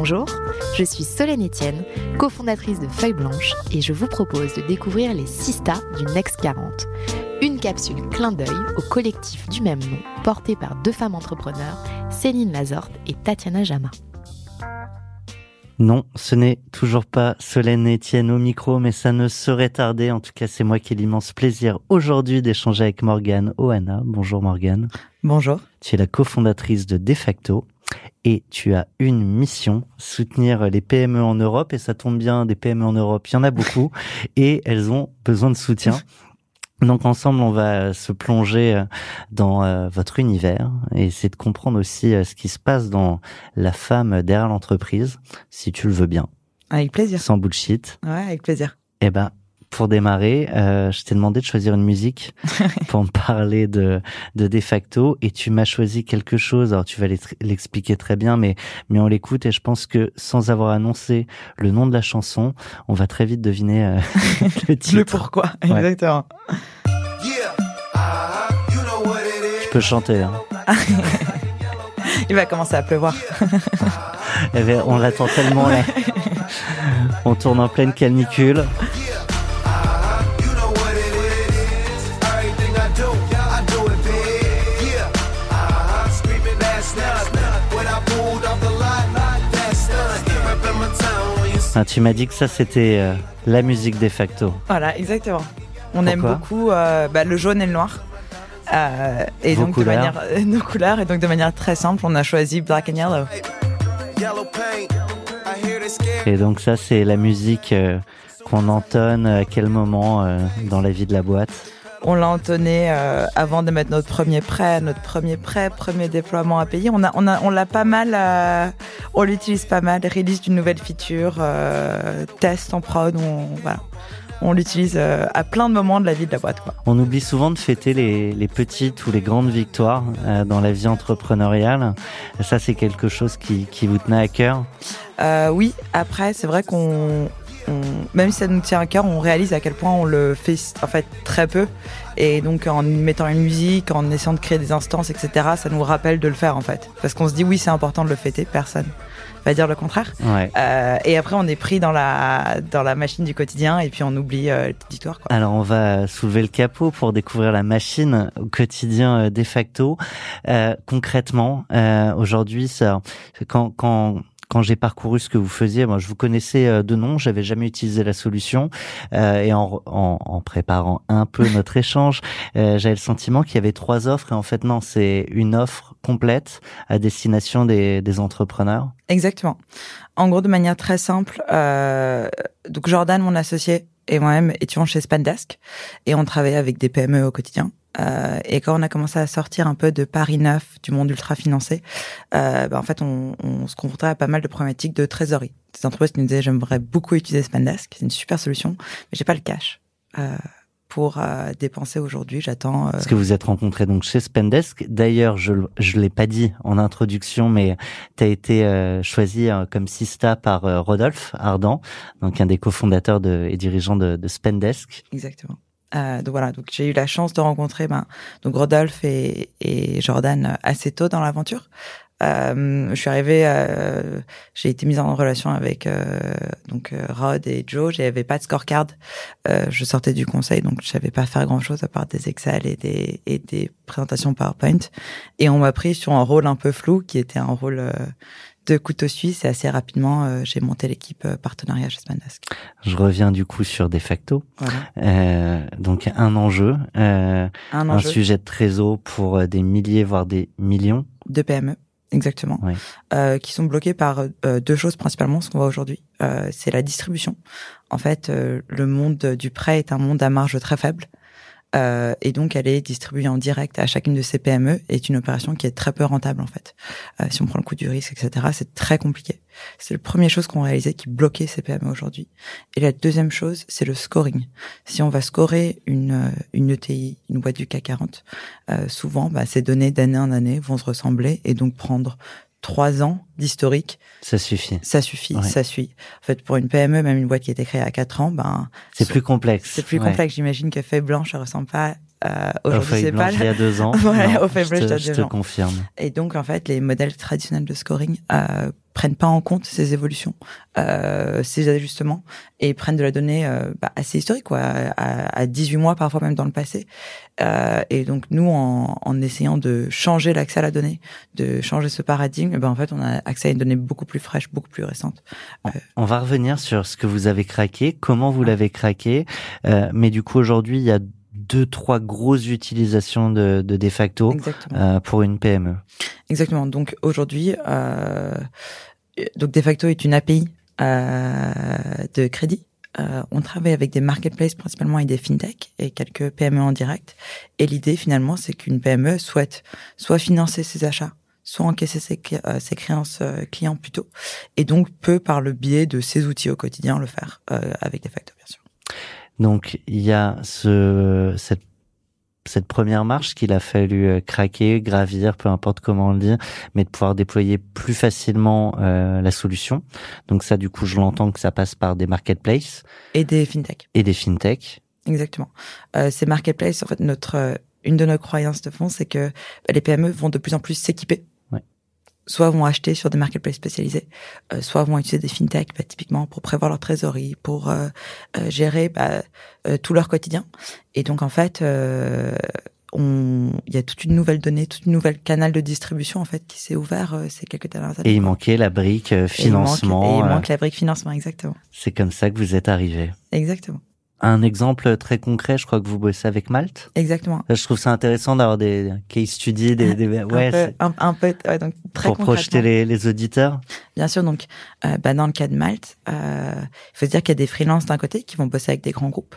Bonjour, je suis Solène Etienne, cofondatrice de Feuille Blanche et je vous propose de découvrir les 6 stars du Next 40. Une capsule clin d'œil au collectif du même nom porté par deux femmes entrepreneurs, Céline Lazorte et Tatiana Jama. Non, ce n'est toujours pas Solène Etienne au micro, mais ça ne saurait tarder. En tout cas, c'est moi qui ai l'immense plaisir aujourd'hui d'échanger avec Morgane Oana. Bonjour Morgane. Bonjour. Tu es la cofondatrice de De facto et tu as une mission, soutenir les PME en Europe. Et ça tombe bien, des PME en Europe, il y en a beaucoup et elles ont besoin de soutien. Donc ensemble, on va se plonger euh, dans euh, votre univers et essayer de comprendre aussi euh, ce qui se passe dans la femme derrière l'entreprise, si tu le veux bien. Avec plaisir. Sans bullshit. Ouais, avec plaisir. Eh ben, pour démarrer, euh, je t'ai demandé de choisir une musique pour me parler de, de De facto et tu m'as choisi quelque chose. Alors tu vas l'expliquer très bien, mais, mais on l'écoute et je pense que sans avoir annoncé le nom de la chanson, on va très vite deviner euh, le titre. Le pourquoi, exactement. Je peux chanter. Hein. Il va commencer à pleuvoir. Eh ben, on l'attend tellement là. On tourne en pleine canicule. Ah, tu m'as dit que ça c'était euh, la musique de facto. Voilà, exactement. On aime beaucoup euh, bah, le jaune et le noir. Euh, et donc de manière nos couleurs et donc de manière très simple, on a choisi Black and Yellow. Et donc ça c'est la musique qu'on entonne à quel moment dans la vie de la boîte? On l'a entonné euh, avant de mettre notre premier prêt, notre premier prêt, premier déploiement à payer. On a, on a, on l'a pas mal, euh, on l'utilise pas mal. Release d'une nouvelle feature, euh, test en prod, on, voilà. On l'utilise à plein de moments de la vie de la boîte. Quoi. On oublie souvent de fêter les, les petites ou les grandes victoires dans la vie entrepreneuriale. Ça, c'est quelque chose qui, qui vous tenait à cœur? Oui, après, c'est vrai qu'on même si ça nous tient à cœur, on réalise à quel point on le fait en fait très peu. Et donc en mettant une musique, en essayant de créer des instances, etc., ça nous rappelle de le faire en fait. Parce qu'on se dit oui, c'est important de le fêter, personne va dire le contraire. Euh, et après, on est pris dans la dans la machine du quotidien et puis on oublie euh, l'auditoire. Alors, on va soulever le capot pour découvrir la machine au quotidien euh, de facto. Euh, concrètement, euh, aujourd'hui, ça, quand quand quand j'ai parcouru ce que vous faisiez, moi je vous connaissais euh, de nom, j'avais jamais utilisé la solution euh, et en, en, en, préparant un peu notre échange, euh, j'avais le sentiment qu'il y avait trois offres et en fait non, c'est une offre complète à destination des, des entrepreneurs. Exactement. En gros, de manière très simple, euh, donc Jordan, mon associé, et moi-même étions chez Spendesk et on travaillait avec des PME au quotidien. Euh, et quand on a commencé à sortir un peu de Paris neuf, du monde ultra financé, euh, bah, en fait, on, on, se confrontait à pas mal de problématiques de trésorerie. Des entreprises qui nous disaient j'aimerais beaucoup utiliser Spendesk, c'est une super solution, mais j'ai pas le cash. Euh, pour euh, dépenser aujourd'hui. J'attends. Parce que vous êtes rencontré donc chez Spendesk. D'ailleurs, je je l'ai pas dit en introduction, mais tu as été choisi comme sista par Rodolphe Ardan, donc un des cofondateurs de, et dirigeants de, de Spendesk. Exactement. Euh, donc voilà, donc j'ai eu la chance de rencontrer ben, donc Rodolphe et, et Jordan assez tôt dans l'aventure. Euh, je suis arrivée, euh, j'ai été mise en relation avec euh, donc euh, Rod et Joe. J'avais pas de scorecard. Euh, je sortais du conseil, donc je savais pas faire grand chose à part des Excel et des et des présentations PowerPoint. Et on m'a pris sur un rôle un peu flou, qui était un rôle de couteau suisse et assez rapidement, j'ai monté l'équipe partenariat chez Spandesk. Je reviens du coup sur De facto. Voilà. donc un enjeu, un, un sujet de trésor pour des milliers voire des millions de PME. Exactement, euh, qui sont bloqués par euh, deux choses principalement, ce qu'on voit aujourd'hui. Euh, c'est la distribution. En fait, euh, le monde du prêt est un monde à marge très faible. Euh, et donc, elle est distribuée en direct à chacune de ces PME est une opération qui est très peu rentable en fait. Euh, si on prend le coût du risque, etc., c'est très compliqué. C'est la première chose qu'on réalisait qui bloquait ces PME aujourd'hui. Et la deuxième chose, c'est le scoring. Si on va scorer une une ETI, une boîte du CAC 40, euh, souvent, bah, ces données d'année en année vont se ressembler et donc prendre trois ans d'historique. Ça suffit. Ça suffit, ça suit. En fait, pour une PME, même une boîte qui a été créée à quatre ans, ben c'est plus complexe. C'est plus complexe. J'imagine que Feuille Blanche ne ressemble pas euh, aujourd'hui, c'est pas. Il y a deux ans. ouais, au Feuille Blanche, je te confirme. Et donc, en fait, les modèles traditionnels de scoring euh, prennent pas en compte ces évolutions, euh, ces ajustements, et prennent de la donnée euh, bah, assez historique, quoi, à, à, 18 mois, parfois même dans le passé. Euh, et donc, nous, en, en essayant de changer l'accès à la donnée, de changer ce paradigme, ben, en fait, on a accès à une donnée beaucoup plus fraîche, beaucoup plus récente. On va revenir sur ce que vous avez craqué, comment vous l'avez craqué, mais du coup, aujourd'hui, il y a deux, trois grosses utilisations de, de de facto euh, pour une PME. Exactement. Donc aujourd'hui, euh, donc de facto est une API euh, de crédit. Euh, on travaille avec des marketplaces principalement et des fintech et quelques PME en direct. Et l'idée finalement, c'est qu'une PME souhaite soit financer ses achats, soit encaisser ses, euh, ses créances euh, clients plutôt, et donc peut par le biais de ses outils au quotidien le faire avec des facto bien sûr. Donc il y a ce cette cette première marche qu'il a fallu euh, craquer, gravir, peu importe comment on le dit, mais de pouvoir déployer plus facilement euh, la solution. Donc ça, du coup, je l'entends que ça passe par des marketplaces et des fintech et des fintech. Exactement. Euh, ces marketplaces, en fait, notre euh, une de nos croyances de fond, c'est que bah, les PME vont de plus en plus s'équiper soit vont acheter sur des marketplaces spécialisés, euh, soit vont utiliser des fintech, bah, typiquement pour prévoir leur trésorerie, pour euh, euh, gérer bah, tout leur quotidien. Et donc en fait, on, il y a toute une nouvelle donnée, toute une nouvelle canal de distribution en fait qui s'est ouvert ces quelques dernières années. Et il manquait la brique financement. Et il, manque, la brique financement, exactement. C'est comme ça que vous êtes arrivé. Exactement un exemple très concret, je crois que vous bossez avec Malte. Exactement. je trouve ça intéressant d'avoir des case studies, des, des ouais, un peu, ouais, donc très pour projeter les, les, auditeurs. Bien sûr, donc euh, bah, dans le cas de Malte, euh, il faut se dire qu'il y a des freelances d'un côté qui vont bosser avec des grands groupes.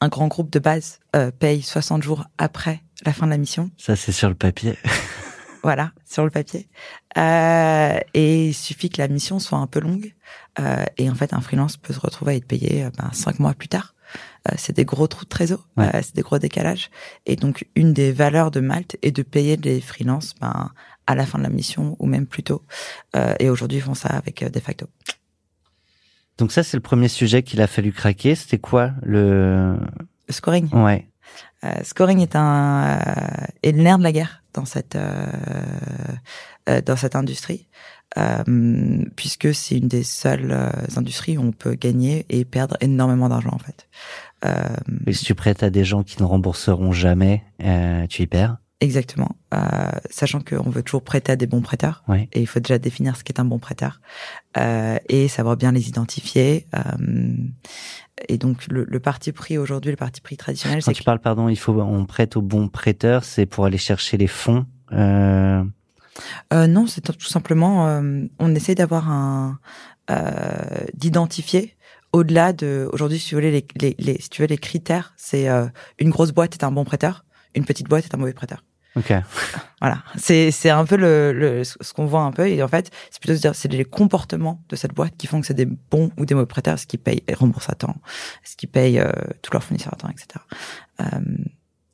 Un grand groupe de base euh, paye 60 jours après la fin de la mission. Ça, c'est sur le papier. voilà, sur le papier. Euh, et il suffit que la mission soit un peu longue. Euh, et en fait, un freelance peut se retrouver à être payé euh, ben, cinq mois plus tard. Euh, c'est des gros trous de trésor, euh, c'est des gros décalages. Et donc, une des valeurs de Malte est de payer les freelances ben, à la fin de la mission ou même plus tôt. Euh, et aujourd'hui, ils font ça avec De facto. Donc ça, c'est le premier sujet qu'il a fallu craquer. C'était quoi le... scoring Ouais. scoring est un est le nerf de la guerre dans cette dans cette industrie. Euh, puisque c'est une des seules euh, industries où on peut gagner et perdre énormément d'argent en fait. Euh, et si tu prêtes à des gens qui ne rembourseront jamais, euh, tu y perds. Exactement, euh, sachant qu'on veut toujours prêter à des bons prêteurs, et il faut déjà définir ce qu'est un bon prêteur et savoir bien les identifier. et donc le, le, parti pris aujourd'hui, le parti pris traditionnel, quand tu parles, pardon, il faut on prête aux bons prêteurs, c'est pour aller chercher les fonds. Euh, euh, non, c'est tout simplement, euh, on essaie d'avoir un, euh, d'identifier au-delà de, aujourd'hui, si tu veux les, les, les, si tu veux les critères, c'est euh, une grosse boîte est un bon prêteur, une petite boîte est un mauvais prêteur. Ok. Voilà, c'est c'est un peu le, le ce qu'on voit un peu et en fait c'est plutôt se dire c'est les comportements de cette boîte qui font que c'est des bons ou des mauvais prêteurs, ce qui payent et remboursent à temps, ce qui payent euh, tous leurs fournisseurs à temps, etc. Euh,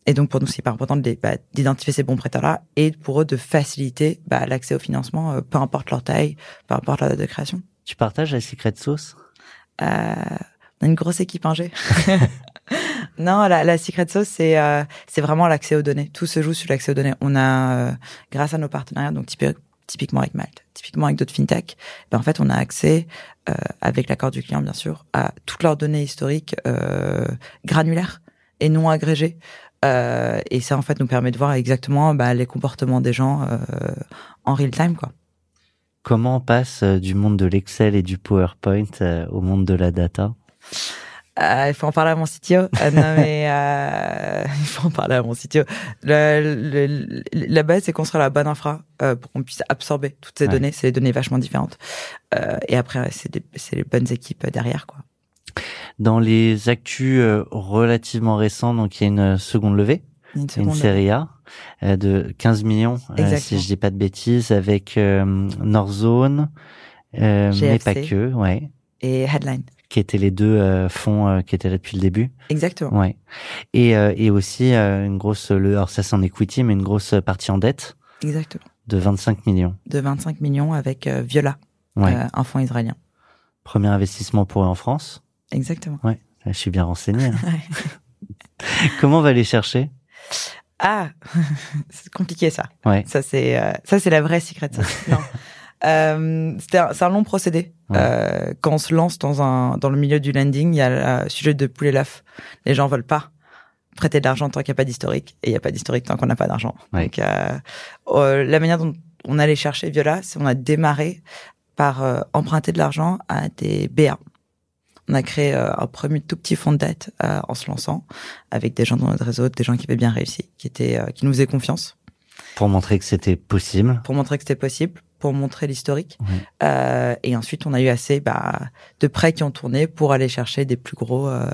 et donc pour nous, c'est hyper important bah, d'identifier ces bons prêteurs-là et pour eux de faciliter bah, l'accès au financement, euh, peu importe leur taille, peu importe leur date de création. Tu partages la secret sauce On a une grosse équipe ingé. non, la, la secret sauce, c'est euh, c'est vraiment l'accès aux données. Tout se joue sur l'accès aux données. On a, euh, grâce à nos partenariats, donc typiquement avec Malte, typiquement avec d'autres fintech, ben en fait, on a accès, euh, avec l'accord du client bien sûr, à toutes leurs données historiques granulaires et non agrégées. Euh, et ça, en fait, nous permet de voir exactement bah, les comportements des gens euh, en real time, quoi. Comment on passe euh, du monde de l'Excel et du PowerPoint euh, au monde de la data? Euh, il faut en parler à mon CTO. Euh, non, mais euh, il faut en parler à mon CTO. Le, le, la base, c'est construire la bonne infra pour qu'on puisse absorber toutes ces Ouais. données. C'est des données vachement différentes. Et après, c'est les bonnes équipes derrière, quoi. Dans les actus relativement récents, donc il y a une seconde levée, Une série A euh, de 15 millions, euh, si je dis pas de bêtises, avec euh, Northzone, euh, mais pas que, ouais, Et headline. qui étaient les deux euh, fonds euh, qui étaient là depuis le début. Exactement. Ouais. Et, euh, et aussi euh, une grosse, le, alors ça c'est en equity, mais une grosse partie en dette Exactement. de 25 millions. De 25 millions avec Viola, Ouais. un fonds israélien. Premier investissement pour eux en France. Exactement. Je suis bien renseigné. hein. Ouais. Comment on va les chercher? Ah, c'est compliqué ça. Ouais. Ça c'est euh, ça c'est la vraie secret. Euh, c'était un- c'est un long procédé. Ouais. Euh, quand on se lance dans un dans le milieu du lending, il y a le sujet de poulet l'œuf. Les gens veulent pas prêter de l'argent tant qu'il n'y a pas d'historique et il n'y a pas d'historique tant qu'on n'a pas d'argent. Ouais. Donc euh, euh, la manière dont on allait chercher Viola, c'est on a démarré par euh, emprunter de l'argent à des BA. On a créé euh, un premier tout petit fonds de dette euh, en se lançant avec des gens dans notre réseau, des gens qui avaient bien réussi, qui étaient euh, qui nous faisaient confiance Pour montrer que c'était possible. pour montrer que c'était possible, pour montrer l'historique. Euh, et ensuite, on a eu assez bah, de prêts qui ont tourné pour aller chercher des plus gros, euh,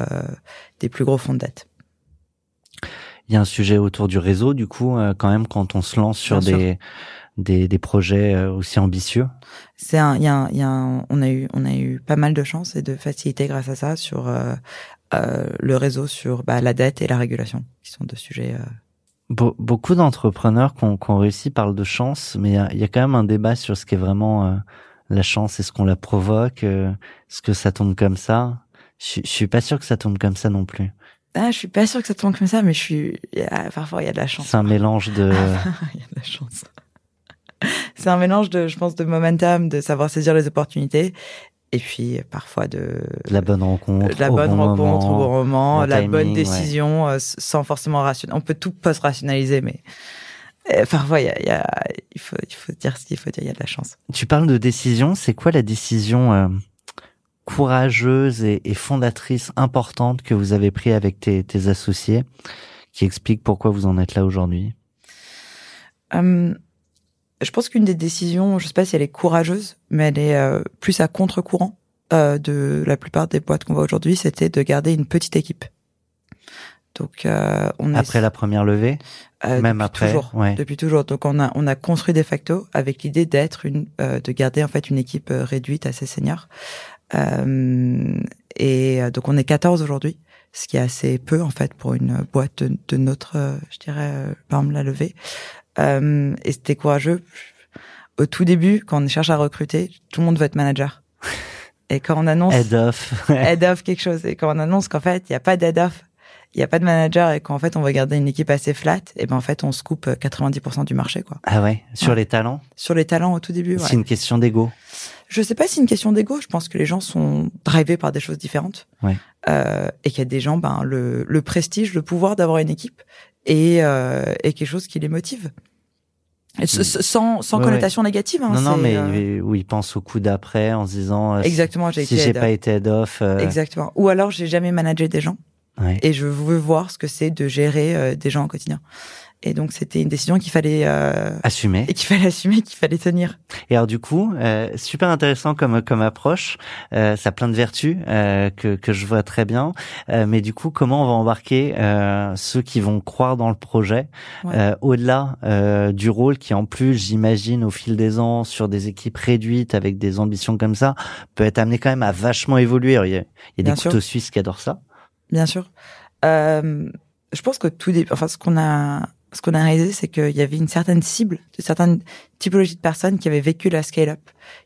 des plus gros fonds de dette. Il y a un sujet autour du réseau, du coup, euh, quand même, quand on se lance sur Bien sûr. Des, des, projets euh, aussi ambitieux? C'est un, il y a, un- y a un- on a eu, on a eu pas mal de chance et de facilité grâce à ça sur euh, euh, le réseau, sur bah, la dette et la régulation, qui sont deux sujets. euh, Be- beaucoup d'entrepreneurs qui ont, ont réussi parlent de chance, mais il y y a quand même un débat sur ce qui est vraiment euh, la chance. Est-ce qu'on la provoque euh, Est-ce que ça tombe comme ça? Je, suis pas sûr que ça tombe comme ça non plus. Ah, je suis pas sûre que ça tombe comme ça, mais je suis. parfois, il y a de la chance. C'est un mélange de... Il y a de la chance. C'est un mélange de, je pense, de momentum, de savoir saisir les opportunités, et puis parfois de la bonne rencontre, la bonne bon rencontre moment. au bon moment, la timing, bonne décision, euh, sans forcément rationaliser. On peut tout post-rationaliser, mais euh, parfois il y a, il y a- il faut, il faut dire ce qu'il faut dire. Il y a de la chance. Tu parles de décision, c'est quoi la décision euh, courageuse et, et fondatrice importante que vous avez prise avec tes, tes associés qui explique pourquoi vous en êtes là aujourd'hui? Hum, je pense qu'une des décisions, je sais pas si elle est courageuse, mais elle est euh, plus à contre-courant euh, de la plupart des boîtes qu'on voit aujourd'hui, c'était de garder une petite équipe. Donc euh, on est Après la première levée Euh, Même depuis après, toujours, ouais. depuis toujours. Donc on a on a construit de facto avec l'idée d'être une euh, de garder en fait une équipe euh, réduite assez senior. Euh, et euh, donc on est 14 aujourd'hui, ce qui est assez peu en fait pour une boîte de, de notre, euh, je dirais, euh, par exemple la levée. Euh, et c'était courageux. Au tout début, quand on cherche à recruter, tout le monde veut être manager. Et quand on annonce Head off. head off quelque chose. Et quand on annonce qu'en fait, il n'y a pas d'head off, il n'y a pas de manager et qu'en fait, on va garder une équipe assez flat, et ben en fait, on se coupe euh, 90% du marché, quoi. ah ouais, sur Ouais. les talents, Sur les talents au tout début, ouais. c'est une question d'ego. Je sais pas si c'est une question d'ego. Je pense que les gens sont drivés par des choses différentes. Ouais. Euh, et qu'il y a des gens, ben, le, le prestige, le pouvoir d'avoir une équipe et, euh, et quelque chose qui les motive. Sans sans Ouais, connotation négative. Hein, non, non, mais euh, où ils pensent au coup d'après en se disant euh, Exactement, j'ai si j'ai pas été head off. euh, Exactement. Ou alors, j'ai jamais managé des gens. ouais. et je veux voir ce que c'est de gérer euh, des gens au quotidien. Et donc c'était une décision qu'il fallait euh, Assumer. et qu'il fallait assumer, qu'il fallait tenir. Et alors du coup, euh, super intéressant comme comme approche. Euh, ça a plein de vertus euh, que que je vois très bien. Euh, mais du coup, comment on va embarquer euh, ceux qui vont croire dans le projet Ouais. euh, au-delà euh, du rôle qui en plus, j'imagine, au fil des ans, sur des équipes réduites avec des ambitions comme ça, peut être amené quand même à vachement évoluer. Alors, Il y a, il y a des couteaux suisses qui adorent ça. Bien sûr. Euh, je pense que tout dé... enfin ce qu'on a ce qu'on a réalisé c'est qu'il y avait une certaine cible de certaines typologies de personnes qui avaient vécu la scale up,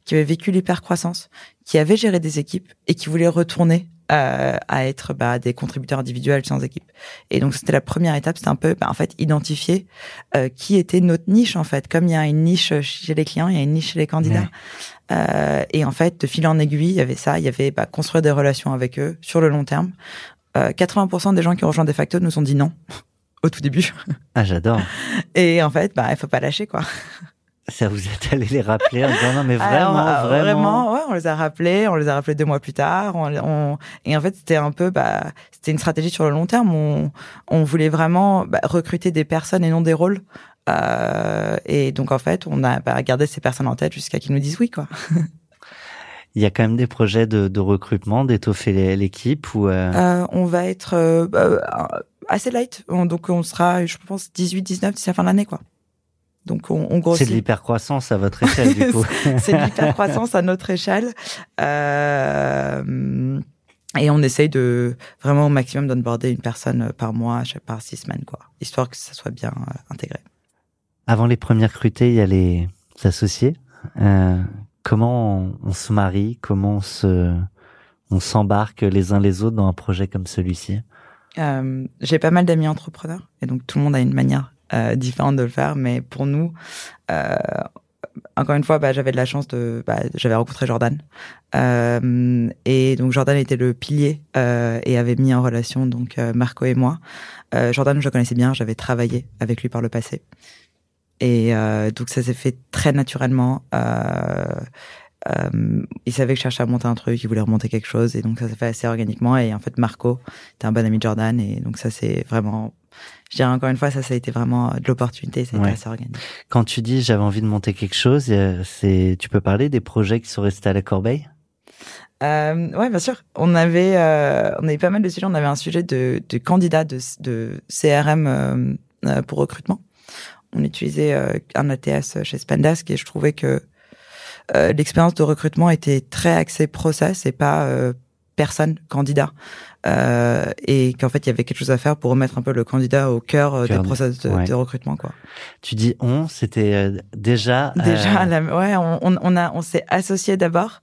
qui avaient vécu l'hypercroissance, qui avaient géré des équipes et qui voulaient retourner euh, à être bah, des contributeurs individuels sans équipe. Et donc c'était la première étape, c'était un peu bah, en fait identifier euh, qui était notre niche en fait. Comme il y a une niche chez les clients, il y a une niche chez les candidats. Ouais. Euh, et en fait, de fil en aiguille, il y avait ça, il y avait bah, construire des relations avec eux sur le long terme. Euh, 80% des gens qui ont rejoint De facto nous ont dit non au tout début. Ah, j'adore. Et en fait, bah, il faut pas lâcher quoi. Ça vous êtes allé les rappeler en disant non mais vraiment, Alors, euh, vraiment. vraiment, ouais, on les a rappelés, on les a rappelés deux mois plus tard. On, on- et en fait, c'était un peu, bah, c'était une stratégie sur le long terme. On, on voulait vraiment bah, recruter des personnes et non des rôles. Euh, et donc en fait, on a bah, gardé ces personnes en tête jusqu'à qu'ils nous disent oui, quoi. Il y a quand même des projets de, de recrutement, d'étoffer l'équipe ou euh, Euh, on va être bah, assez light, On- donc on sera, je pense, 18-19 d'ici la fin de l'année, quoi. Donc on, on c'est grossit. de l'hypercroissance à votre échelle du coup. c'est de l'hypercroissance à notre échelle. Euh, et on essaye de vraiment au maximum d'onboarder une personne par mois, chaque par six semaines, quoi, histoire que ça soit bien euh, intégré. Avant les premières recrutées, il y a les associés. Euh, comment on, on se marie? Comment on se on s'embarque les uns les autres dans un projet comme celui-ci? Euh, J'ai pas mal d'amis entrepreneurs, et donc tout le monde a une manière euh, différente de le faire, mais pour nous, euh, encore une fois, bah, j'avais de la chance de, bah, j'avais rencontré Jordan, euh, et donc Jordan était le pilier euh, et avait mis en relation donc Marco et moi. Jordan, je le connaissais bien, j'avais travaillé avec lui par le passé, et euh, donc ça s'est fait très naturellement. Euh, euh, il savait que je cherchais à monter un truc, il voulait remonter quelque chose, et donc ça s'est fait assez organiquement. Et en fait, Marco était un bon ami de Jordan, et donc ça c'est vraiment, je dirais encore une fois, ça ça a été vraiment de l'opportunité, ça a été assez organique. Quand tu dis j'avais envie de monter quelque chose, euh, c'est tu peux parler des projets qui sont restés à la corbeille? Euh, ouais, bien sûr. On avait, euh, on avait pas mal de sujets. On avait un sujet de, de candidat de, de CRM euh, euh, pour recrutement. On utilisait un ATS chez Spendesk et je trouvais que euh, l'expérience de recrutement était très axée process et pas euh, personne candidat. Euh, et qu'en fait, il y avait quelque chose à faire pour remettre un peu le candidat au cœur, euh, Cœur des du- process de, ouais. de recrutement, quoi. Tu dis on, c'était euh, déjà Déjà, la- ouais, on, on, on a, on s'est associé d'abord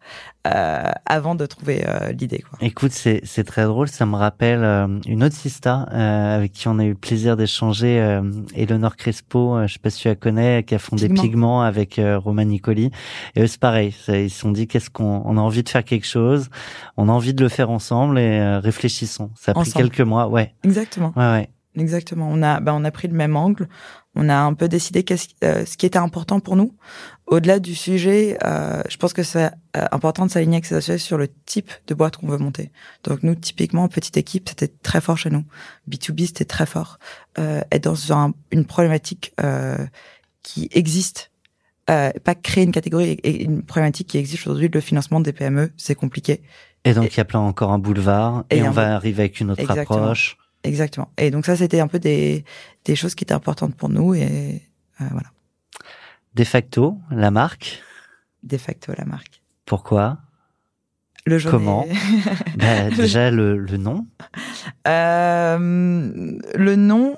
euh, avant de trouver euh, l'idée, quoi. Écoute, c'est c'est très drôle. Ça me rappelle euh, une autre sista euh, avec qui on a eu le plaisir d'échanger, euh, Eleonore Crespo. euh, je sais pas si tu la connais, qui a fondé Pigment. Pigment avec euh, Roman Nicoli. Et eux, c'est pareil. Ils se sont dit qu'est-ce qu'on on a envie de faire quelque chose, on a envie de le faire ensemble et euh, réfléchissons. Ça a pris quelques mois. Ouais, Exactement. ouais, ouais. Exactement. On a, bah, on a pris le même angle. On a un peu décidé qu'est-ce, euh, ce qui était important pour nous. Au-delà du sujet, euh, je pense que c'est euh, important de s'aligner avec ses associés sur le type de boîte qu'on veut monter. Donc nous, typiquement, petite équipe, c'était très fort chez nous. B2B, c'était très fort. Euh, être dans un- une problématique euh, qui existe. Euh, pas créer une catégorie et une problématique qui existe aujourd'hui, le financement des PME, c'est compliqué. Et donc il y a plein encore un boulevard et, Et on va arriver avec une autre Exactement. approche. Exactement. Et donc ça, c'était un peu des, des choses qui étaient importantes pour nous et euh, voilà, De facto, la marque. de facto la marque. Pourquoi? Le jaune. Comment? bah, Déjà le, le nom. Euh, le nom,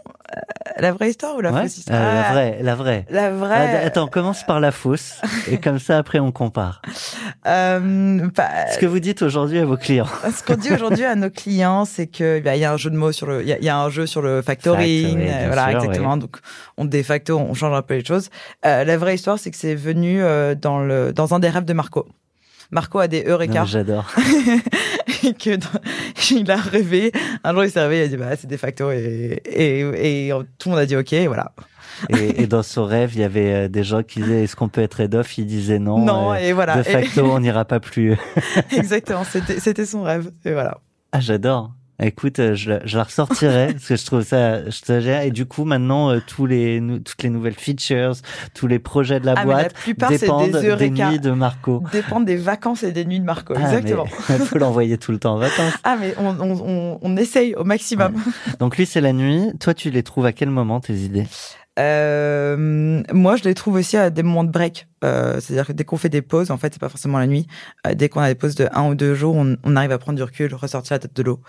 la vraie histoire ou la Ouais, fausse histoire euh, la Ah, vraie, la vraie. La vraie. Ah, Attends, commence par la fausse et comme ça après on compare. Euh, pas- Ce que vous dites aujourd'hui à vos clients. ce qu'on dit aujourd'hui à nos clients, c'est que bah, il y a un jeu de mots sur le, il y y a un jeu sur le factoring, euh, voilà sûr, exactement. Donc on de facto, on change un peu les choses. Euh, la vraie histoire, c'est que c'est venu euh, dans le dans un des rêves de Marco. Marco a des eureka. J'adore. et que dans- il a rêvé. Un jour, il s'est réveillé, il a dit bah c'est de facto et, et, et tout le monde a dit ok, voilà. Et, dans son rêve, il y avait euh, des gens qui disaient est-ce qu'on peut être head off? Il disait non. non euh, et voilà. de facto, on n'ira pas plus. Exactement, c'était c'était son rêve et voilà. Ah, j'adore. Écoute, euh, je, la- je la ressortirai parce que je trouve ça, je te gère. Et du coup, maintenant, euh, tous les, nou- toutes les nouvelles features, tous les projets de la Ah, la boîte plupart, c'est dépendent des des, nuits de Marco. Dépendent des vacances et des nuits de Marco. Ah, exactement. Il faut l'envoyer tout le temps en vacances. Ah mais on, on, on, on essaye au maximum. Donc lui, c'est la nuit. Toi, tu les trouves à quel moment tes idées? Euh, moi, je les trouve aussi à des moments de break. Euh, C'est-à-dire que dès qu'on fait des pauses, en fait, c'est pas forcément la nuit. Euh, dès qu'on a des pauses de un ou deux jours, on, on arrive à prendre du recul, ressortir la tête de l'eau.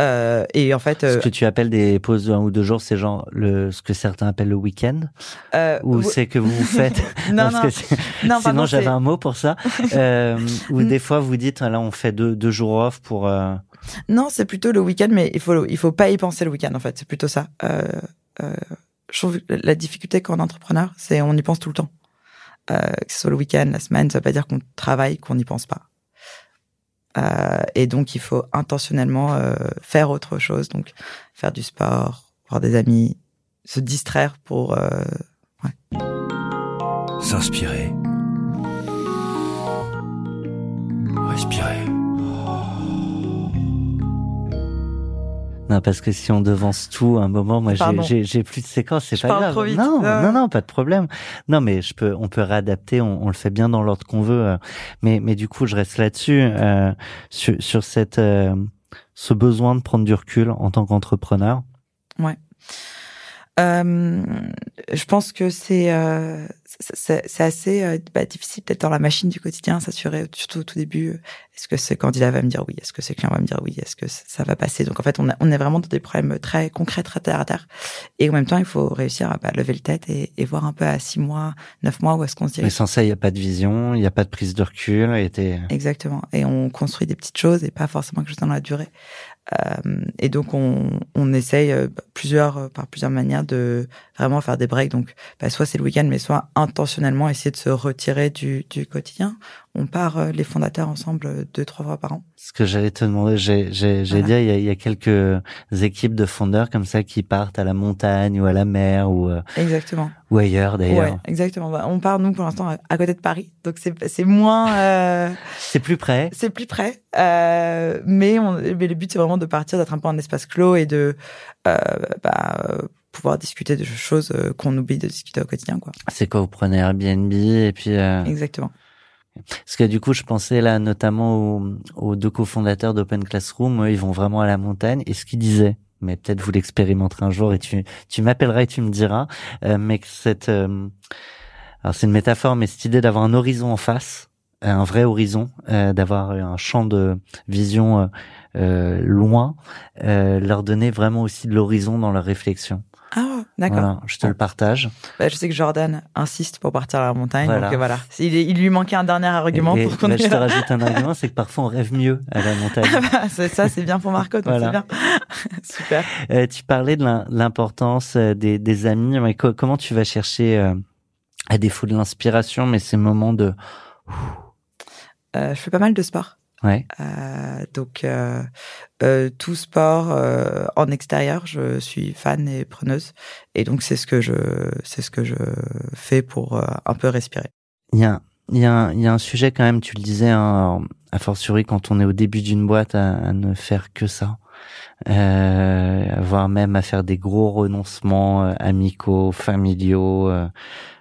Euh, et en fait, Ce euh, que tu appelles des pauses de un ou deux jours, c'est genre le, ce que certains appellent le week-end, euh, ou c'est que vous vous faites. non, non, que non, Sinon, j'avais un mot pour ça. Euh, ou des fois, vous dites, là, on fait deux, deux jours off pour. euh, Non, c'est plutôt le week-end, mais il faut il faut pas y penser le week-end en fait. C'est plutôt ça. Euh, euh, je trouve que la difficulté quand entrepreneur, c'est on y pense tout le temps. Euh, que ce soit le week-end, la semaine, ça veut pas dire qu'on travaille, qu'on n'y pense pas. Euh, et donc il faut intentionnellement euh, faire autre chose, donc faire du sport, voir des amis, se distraire pour. euh, ouais. s'inspirer, respirer. Non, parce que si on devance tout, à un moment, moi, j'ai- plus de séquences, c'est pas parle grave. trop vite. Non, Ah. non, non, pas de problème. Non, mais je peux, on peut réadapter, on, on le fait bien dans l'ordre qu'on veut. euh, Mais, mais du coup, je reste là-dessus, euh, sur, sur cette, euh, ce besoin de prendre du recul en tant qu'entrepreneur. Euh, je pense que c'est euh, c'est assez euh, bah, difficile d'être dans la machine du quotidien, s'assurer surtout au tout début. euh, Est-ce que ce candidat va me dire oui Est-ce que ce client va me dire oui Est-ce que ça va passer Donc en fait, on, a- on est vraiment dans des problèmes très concrets, très terre à terre. Et en même temps, il faut réussir à bah, lever le tête et, et voir un peu à six mois, neuf mois où est-ce qu'on se Mais dirige. sans ça, il n'y a pas de vision, il n'y a pas de prise de recul. Et Exactement. Et on construit des petites choses et pas forcément quelque chose dans la durée. Euh, et donc on, on essaye euh, plusieurs euh, par plusieurs manières de vraiment faire des breaks. Donc bah, soit c'est le week-end, mais soit intentionnellement essayer de se retirer du, du quotidien. On part les fondateurs ensemble deux trois fois par an. Ce que j'allais te demander, j'ai, j'ai, j'ai Voilà. dit, il y, a, il y a quelques équipes de fondeurs comme ça qui partent à la montagne ou à la mer ou, euh, Exactement. ou ailleurs d'ailleurs. Ouais, exactement. Bah, on part nous pour l'instant à, côté de Paris, donc c'est moins. euh, C'est plus près. c'est plus près. Euh, mais, on, mais le but, c'est vraiment de partir, d'être un peu en espace clos et de euh, bah, pouvoir discuter de choses euh, qu'on oublie de discuter au quotidien. Quoi. C'est quoi, vous prenez Airbnb et puis... euh, Exactement. Parce que du coup, je pensais là notamment aux, deux cofondateurs d'Open Classroom, eux, ils vont vraiment à la montagne. Et ce qu'ils disaient, mais peut-être vous l'expérimenterez un jour et tu, m'appelleras et tu me diras, euh, mais que cette... euh, alors c'est une métaphore, mais cette idée d'avoir un horizon en face, euh, un vrai horizon, d'avoir un champ de vision loin, leur donner vraiment aussi de l'horizon dans leur réflexion. Ah, d'accord. Voilà, je te le partage. Bah, je sais que Jordan insiste pour partir à la montagne. Voilà. Donc euh, voilà. Il, lui manquait un dernier argument Et- pour qu'on ait je te rajoute un argument, c'est que parfois on rêve mieux à la montagne. C'est- ça, c'est bien pour Marco, donc Voilà. c'est bien. Super. Euh, tu parlais de l'im- l'importance euh, des, des amis. Mais co- comment tu vas chercher, euh, à défaut de l'inspiration, mais ces moments de... Euh, je fais pas mal de sport. Ouais, Euh, donc euh, euh, tout sport euh, en extérieur, je suis fan et preneuse, et donc c'est ce que je c'est ce que je fais pour euh, un peu respirer. il y a, il y, a un- il y a un sujet quand même, tu le disais, hein, a fortiori quand on est au début d'une boîte, à, à ne faire que ça. Euh, voire même à faire des gros renoncements amicaux, familiaux,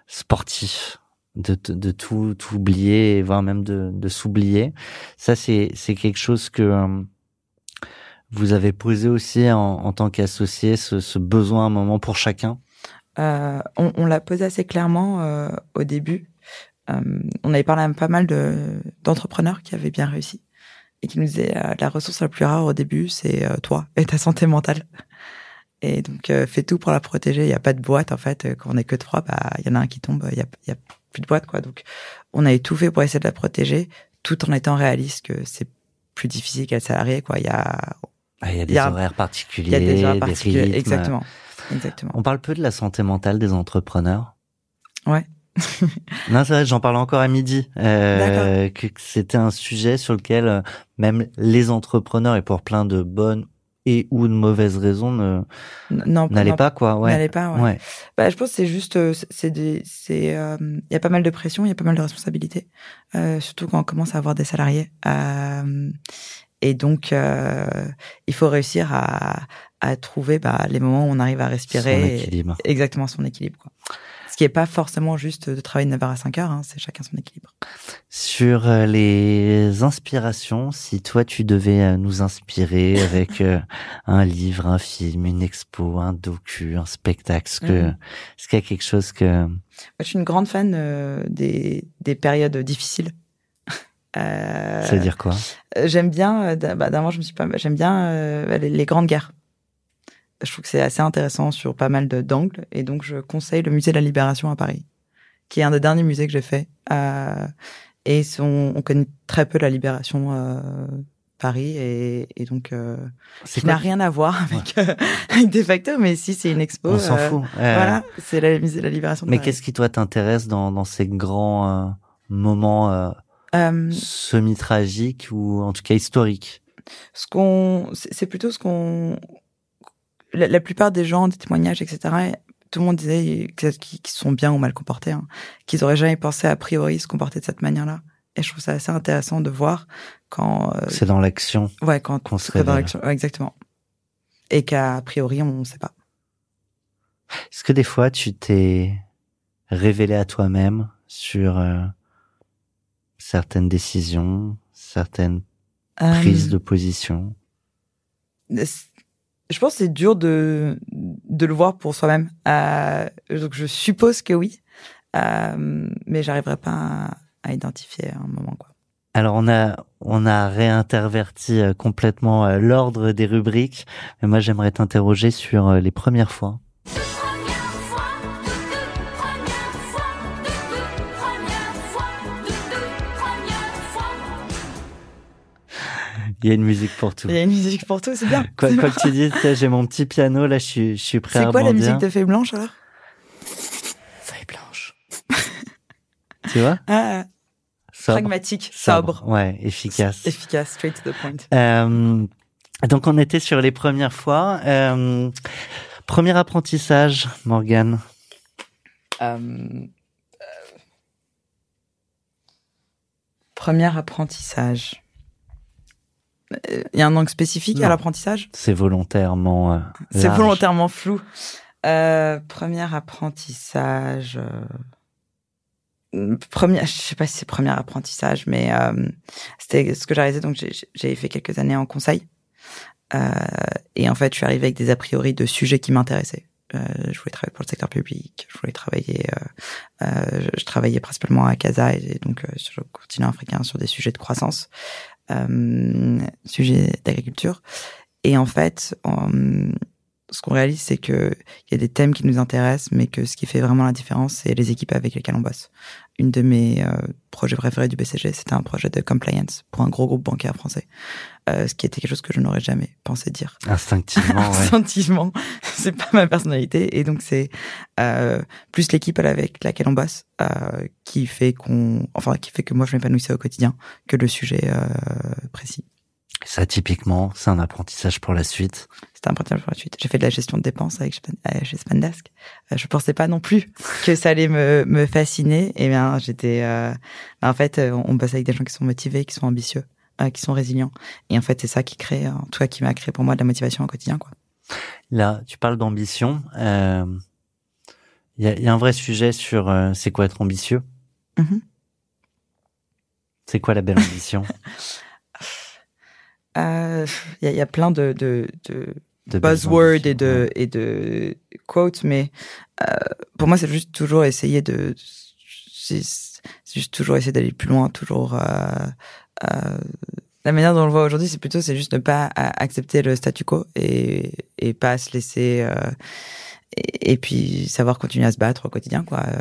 sportifs, de, de, tout, oublier, voire même de, de s'oublier. Ça, c'est, quelque chose que euh, vous avez posé aussi en, en tant qu'associé, ce, ce besoin à un moment pour chacun? Euh, on on l'a posé assez clairement euh, au début. Euh, on avait parlé à pas mal de d'entrepreneurs qui avaient bien réussi et qui nous disaient euh, la ressource la plus rare au début, c'est toi et ta santé mentale. Et donc euh, fais tout pour la protéger. Il y a pas de boîte en fait. Quand on est que trois, bah il y en a un qui tombe, il y a, a plus de boîte quoi. Donc on avait tout fait pour essayer de la protéger, tout en étant réaliste que c'est plus difficile qu'être salarié quoi. Il y a Ah, Il y a des Il y a- horaires il particuliers, y a des particulières. rythmes. Exactement, exactement. On parle peu de la santé mentale des entrepreneurs. Ouais. non, c'est vrai, j'en parlais encore à midi. Euh, que que c'était un sujet sur lequel euh, même les entrepreneurs, et pour plein de bonnes et ou de mauvaises raisons, ne n'allaient pas quoi. Ouais. n'allait pas. ouais. ouais. Bah, je pense c'est juste, euh, c'est- c'est des, c'est, euh, il y a pas mal de pression, il y a pas mal de responsabilités, euh, surtout quand on commence à avoir des salariés. Euh, et donc, euh, il faut réussir à, à trouver bah, les moments où on arrive à Son respirer. et- équilibre. exactement son équilibre. Quoi. Ce qui est pas forcément juste de travailler de 9h à 5h, hein, c'est chacun son équilibre. Sur euh, les inspirations, si toi tu devais euh, nous inspirer avec euh, un livre, un film, une expo, un docu, un spectacle, est-ce Mhm. est-ce qu'il y a quelque chose que Moi, je suis une grande fan euh, des, des périodes difficiles. Euh, ça veut dire quoi? J'aime bien, bah, d'avant, je me suis pas, j'aime bien euh, les, les grandes guerres. Je trouve que c'est assez intéressant sur pas mal d'angles, et donc je conseille le musée de la Libération à Paris, qui est un des derniers musées que j'ai fait. Euh, et on connaît très peu la Libération euh, Paris, et, et donc euh, qui n'a rien à voir avec, euh, avec des facteurs, mais si c'est une expo, On s'en euh, fout. Euh, Voilà, c'est le musée de la Libération. de Mais qu'est-ce qui toi t'intéresse dans, dans ces grands euh, moments semi-tragiques ou en tout cas historiques? ce qu'on c'est plutôt ce qu'on la, la plupart des gens des témoignages etc tout le monde disait qu'ils sont bien ou mal comportés, hein, qu'ils auraient jamais pensé a priori se comporter de cette manière-là. Et je trouve ça assez intéressant de voir quand, euh, C'est dans l'action. ouais, quand qu'on se c'est dans l'action, ouais, exactement. Et qu'a priori on ne sait pas. Est-ce que des fois tu t'es révélé à toi-même sur euh, certaines décisions, certaines prises Euh, de position? Je pense que c'est dur de, de le voir pour soi-même. Euh, donc je suppose que oui, euh, mais j'arriverai pas à, à identifier un moment quoi. Alors on a on a réinterverti euh, complètement euh, l'ordre des rubriques, mais moi j'aimerais t'interroger sur euh, les premières fois. Il y a une musique pour tout. Il y a une musique pour tout, c'est bien. Quoi, que tu sais, j'ai mon petit piano là, je suis je suis prêt à C'est quoi la musique de Feuille Blanche alors? Feuille blanche Tu vois? Ah, Sobre. Pragmatique, sobre, Ouais, efficace. efficace, straight to the point. Euh, donc on était sur les premières fois. Euh, premier apprentissage, Morgane? Euh, premier apprentissage. Euh, Il y a un angle spécifique Non. à l'apprentissage? C'est volontairement. euh, C'est volontairement flou. Euh, premier apprentissage. euh, Premier, je sais pas si c'est premier apprentissage, mais euh, c'était ce que j'ai réalisé. Donc, j'ai- j'ai fait quelques années en conseil. Euh, et en fait, je suis arrivé avec des a priori de sujets qui m'intéressaient. Euh, je voulais travailler pour le secteur public. Je voulais travailler. Euh, euh, je, je travaillais principalement à Casa et donc euh, sur le continent africain sur des sujets de croissance, euh, sujets d'agriculture. Et en fait, ce qu'on réalise, c'est que il y a des thèmes qui nous intéressent, mais que ce qui fait vraiment la différence, c'est les équipes avec lesquelles on bosse. Une de mes euh, projets préférés du BCG, c'était un projet de compliance pour un gros groupe bancaire français, euh, ce qui était quelque chose que je n'aurais jamais pensé dire Instinctivement, instinctivement. c'est pas ma personnalité. Et donc, c'est euh, plus l'équipe avec laquelle on bosse euh, qui fait qu'on, enfin, qui fait que moi, je m'épanouissais au quotidien que le sujet euh, précis. Ça, typiquement, c'est un apprentissage pour la suite. C'était un apprentissage pour la suite. J'ai fait de la gestion de dépenses avec euh, chez Spandesk. Euh, je pensais pas non plus que ça allait me, me fasciner. Et bien, j'étais. euh, en fait, euh, on bosse avec des gens qui sont motivés, qui sont ambitieux, euh, qui sont résilients. Et en fait, c'est ça qui crée, euh, en tout cas, qui m'a créé pour moi de la motivation au quotidien, quoi. Là, tu parles d'ambition. euh, Il y, a, y a un vrai sujet sur euh, c'est quoi être ambitieux? Mhm. C'est quoi la belle ambition? Euh, Il y, a, il y a plein de, de, de de belles buzzwords et de, ouais. et de quotes, mais euh, pour moi, c'est juste toujours essayer de. C'est juste toujours essayer d'aller plus loin, toujours. Euh, euh, la manière dont on le voit aujourd'hui, c'est plutôt c'est juste ne pas accepter le statu quo et, et pas se laisser. Et, et puis savoir continuer à se battre au quotidien, quoi. Euh,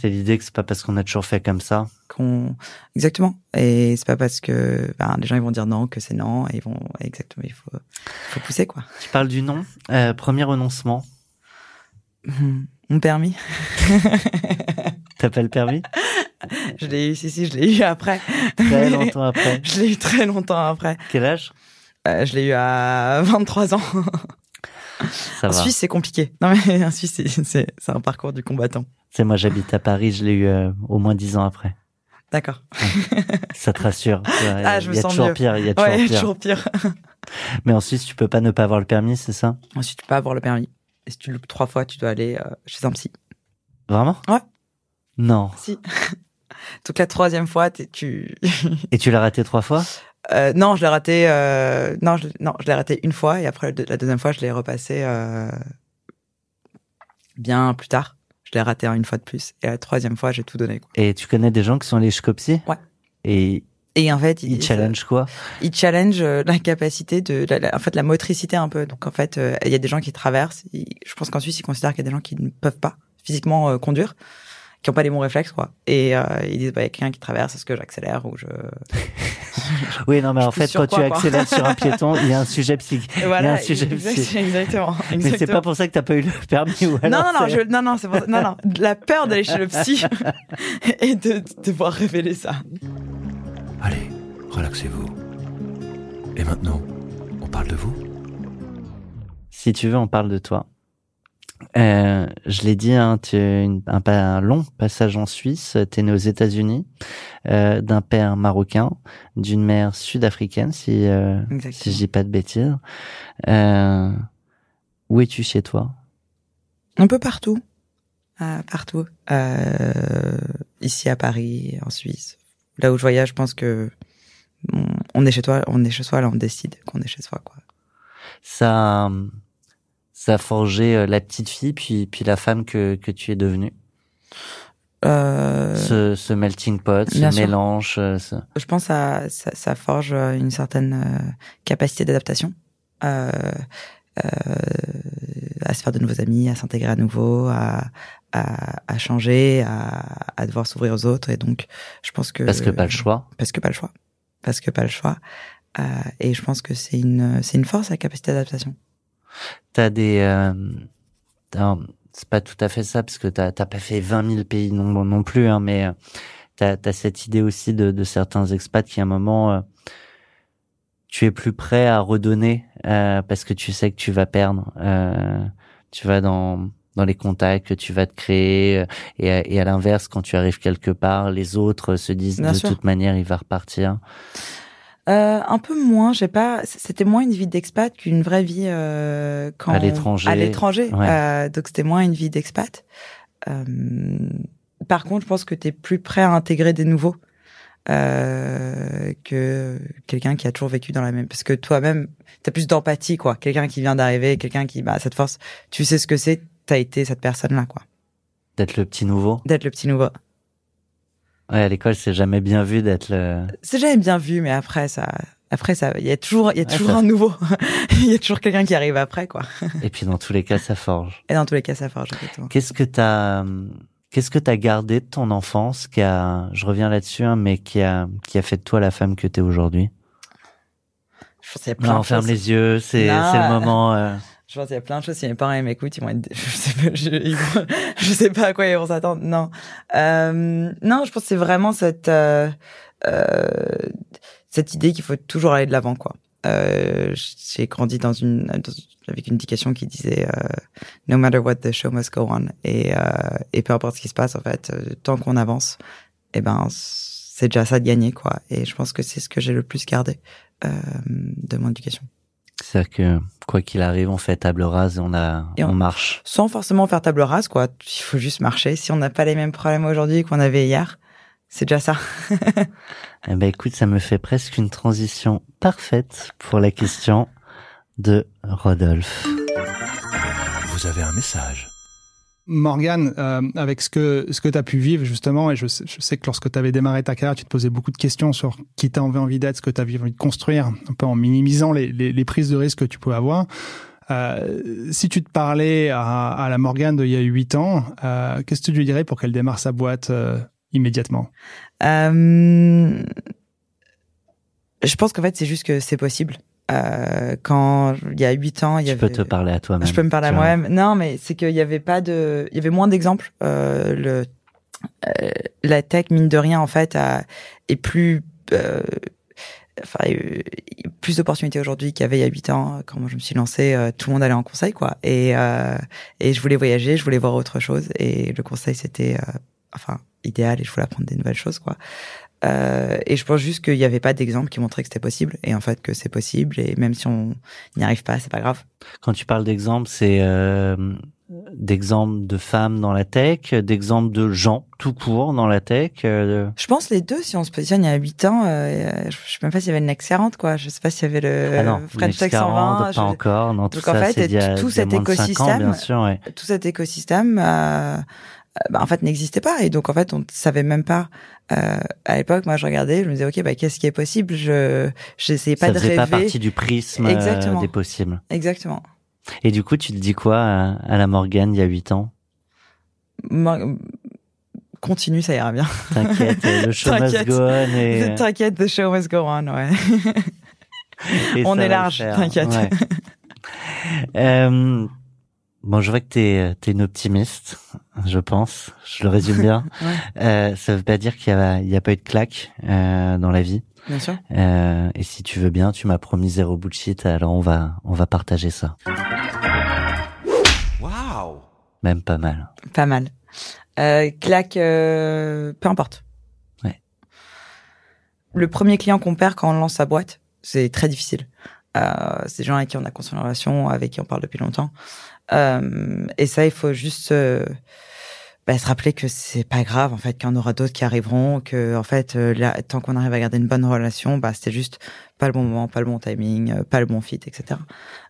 C'est l'idée que c'est pas parce qu'on a toujours fait comme ça. qu'on exactement et c'est pas parce que ben, les gens ils vont dire non que c'est non et ils vont exactement il faut faut pousser quoi Tu parles du nom. Euh, premier renoncement. Hmm. mon permis T'as pas le permis? Je l'ai eu, si, si, je l'ai eu après. Très longtemps après. Je l'ai eu très longtemps après. Quel âge? Euh, je l'ai eu à 23 ans. Ça en va. Suisse, c'est compliqué. Non, mais en Suisse, c'est- un parcours du combattant. C'est moi, j'habite à Paris. Je l'ai eu euh, au moins dix ans après. D'accord. Ça te rassure. Ah, je me il y a sens mieux. pire. Il y a toujours Ouais, pire. toujours pire. Mais en Suisse, tu peux pas ne pas avoir le permis, c'est ça? Ensuite, tu peux avoir le permis. Et si tu loupes trois fois, tu dois aller euh, chez un psy. Vraiment? Ouais. Non. Si. Donc la troisième fois, tu. Et tu l'as raté trois fois? Euh, non, je l'ai raté. Euh... Non, je... non, je l'ai raté une fois et après la deuxième fois, je l'ai repassé euh... bien plus tard. Je l'ai raté une fois de plus et la troisième fois, j'ai tout donné. Quoi. Et tu connais des gens qui sont allés jusqu'au psy? Ouais. Et Et en fait, ils challenge quoi? Il challenge euh, la capacité de, la, la- en fait, la motricité un peu. Donc en fait, euh, il y a des gens qui traversent. je pense qu'en Suisse, ils considèrent qu'il y a des gens qui ne peuvent pas physiquement euh, conduire, qui n'ont pas les bons réflexes, quoi. Et euh, ils disent, bah, il y a quelqu'un qui traverse, est-ce que j'accélère ou je. Oui, non, mais en fait, quand tu quoi, accélères sur un piéton, il y a un sujet psychique. Et il y a voilà, un sujet exact- psy. exactement. Mais c'est pas pour ça que t'as pas eu le permis ou alors Non, non, non, c'est- je, non, non, pour non, non, la peur d'aller chez le psy et de de devoir révéler ça. Allez, relaxez-vous. Et maintenant, on parle de vous? Si tu veux, on parle de toi. Euh, je l'ai dit, hein, tu une- un, un long passage en Suisse. Tu es né aux États-Unis, euh, d'un père marocain, d'une mère sud-africaine, si, euh, si je dis pas de bêtises. Euh, où es-tu chez toi? Un peu partout. Euh, partout. Euh, ici à Paris, en Suisse. Là où je voyage, je pense que on, on est chez toi, on est chez soi, là on décide qu'on est chez soi, quoi. Ça, euh, ça a forgé euh, la petite fille, puis, puis la femme que, que tu es devenue? Euh, Ce, ce melting pot, ce sûr. mélange. euh, ce- je pense à ça, ça forge euh, une certaine capacité d'adaptation euh, euh, à se faire de nouveaux amis, à s'intégrer à nouveau, à, à, à changer, à, à devoir s'ouvrir aux autres. Et donc, je pense que Parce que pas le choix. parce que pas le choix, parce que pas le choix. Euh, et je pense que c'est une c'est une force la capacité d'adaptation. T'as des, euh, c'est pas tout à fait ça parce que t'as t'as pas fait 20 000 pays non non plus, hein, mais euh, t'as as cette idée aussi de, de certains expats qui à un moment euh, tu es plus prêt à redonner euh, parce que tu sais que tu vas perdre. Euh, tu vas dans dans les contacts que tu vas te créer euh, et, à- et à l'inverse quand tu arrives quelque part les autres se disent Bien de sûr. toute manière il va repartir Euh, un peu moins, j'ai pas. C'était moins une vie d'expat qu'une vraie vie euh, quand À l'étranger. À l'étranger. Ouais. Euh, donc c'était moins une vie d'expat. Euh, par contre, je pense que tu es plus prêt à intégrer des nouveaux euh, que quelqu'un qui a toujours vécu dans la même. Parce que toi-même, t'as plus d'empathie, quoi. Quelqu'un qui vient d'arriver, quelqu'un qui, bah, cette force, tu sais ce que c'est. T'as été cette personne-là, quoi. d'être le petit nouveau D'être le petit nouveau. Ouais à l'école c'est jamais bien vu d'être le C'est jamais bien vu, mais après ça, après ça, il y a toujours, il y a Ouais, toujours ça- un nouveau. Il y a toujours quelqu'un qui arrive après, quoi. et puis dans tous les cas ça forge Et dans tous les cas, ça forge exactement. Qu'est-ce que t'as, qu'est-ce que t'as gardé de ton enfance qui a, je reviens là-dessus, hein, mais qui a, qui a fait de toi la femme que t'es aujourd'hui? Je pense qu'il y a plein Non, de ferme les yeux, c'est, c'est le moment. euh, Je pense qu'il y a plein de choses. Si mes parents m'écoutent, ils vont être, je sais pas, je, sais pas à quoi ils vont s'attendre. Non, euh, non, je pense que c'est vraiment cette, euh, euh, cette idée qu'il faut toujours aller de l'avant, quoi. Euh, j'ai grandi dans une, avec une éducation qui disait euh, No matter what, the show must go on. Et, euh, et peu importe ce qui se passe, en fait, tant qu'on avance, eh ben, c'est déjà ça de gagner, quoi. Et je pense que c'est ce que j'ai le plus gardé de mon éducation. C'est-à-dire que quoi qu'il arrive, on fait table rase et on a, Et on, on- marche. sans forcément faire table rase, quoi. Il faut juste marcher. Si on n'a pas les mêmes problèmes aujourd'hui qu'on avait hier, c'est déjà ça. Eh ben, écoute, ça me fait presque une transition parfaite pour la question de Rodolphe. Vous avez un message. Morgane, euh, avec ce que ce que tu as pu vivre justement, et je, sais- je sais que lorsque tu avais démarré ta carrière, tu te posais beaucoup de questions sur qui tu avais envie d'être, ce que tu avais envie de construire, un peu en minimisant les, les, les prises de risque que tu pouvais avoir. Euh, si tu te parlais à, à la Morgane d'il y a huit ans, euh, qu'est-ce que tu lui dirais pour qu'elle démarre sa boîte euh, immédiatement? Euh, je pense qu'en fait, c'est juste que c'est possible. Euh, quand il y a huit ans, il y Tu avait. peux te parler à toi-même. Je peux me parler à moi-même. Non, mais c'est qu'il y avait pas de, il y avait moins d'exemples. Euh, le, euh, la tech mine de rien en fait a, est plus, euh, enfin, plus d'opportunités aujourd'hui qu'il y avait il y a huit ans. Quand je me suis lancé, euh, tout le monde allait en conseil quoi. Et euh, et je voulais voyager, je voulais voir autre chose. Et le conseil c'était, euh, enfin, idéal. Et je voulais apprendre des nouvelles choses quoi. Euh, et je pense juste qu'il n'y avait pas d'exemple qui montrait que c'était possible. Et en fait que c'est possible. Et même si on n'y arrive pas, c'est pas grave. Quand tu parles d'exemples, c'est euh, d'exemples de femmes dans la tech, d'exemples de gens tout court dans la tech. euh, Je pense les deux, si on se positionne il y a 8 ans, euh, je sais même pas s'il y avait le Next 40, quoi. Je sais pas s'il y avait le ah non, French Tech 40, 120. pas je- encore. Non, tout Donc, en fait, tout a cet cinq ans, écosystème, bien sûr, ouais. Tout cet écosystème, bah, en fait, n'existait pas. Et donc, en fait, on ne savait même pas. Euh, à l'époque, moi, je regardais, je me disais, OK, bah, qu'est-ce qui est possible? Je, j'essayais pas ça de faisait rêver. pas partie du prisme euh, Exactement. des possibles. Exactement. Et du coup, tu te dis quoi à, à la Morgane il y a huit ans? Continue, ça ira bien. T'inquiète, le show must go on et, T'inquiète, the show must go on, ouais. on est large, t'inquiète. ouais. Euh, bon, je vois que t'es es une optimiste, je pense. Je le résume bien. Ouais. Euh, ça veut pas dire qu'il y a, il y a pas eu de claque euh, dans la vie. Bien sûr. Euh, et si tu veux bien, tu m'as promis zéro bullshit, alors on va on va partager ça. Waouh Même pas mal. Pas mal. Euh, claque, euh, peu importe. Ouais. Le premier client qu'on perd quand on lance sa boîte, c'est très difficile. Euh, c'est des gens avec qui on a construit une relation, avec qui on parle depuis longtemps. Euh, et ça, il faut juste euh, bah, se rappeler que c'est pas grave en fait, qu'il y en aura d'autres qui arriveront, que en fait, euh, là, tant qu'on arrive à garder une bonne relation, bah c'était juste pas le bon moment, pas le bon timing, pas le bon fit, etc.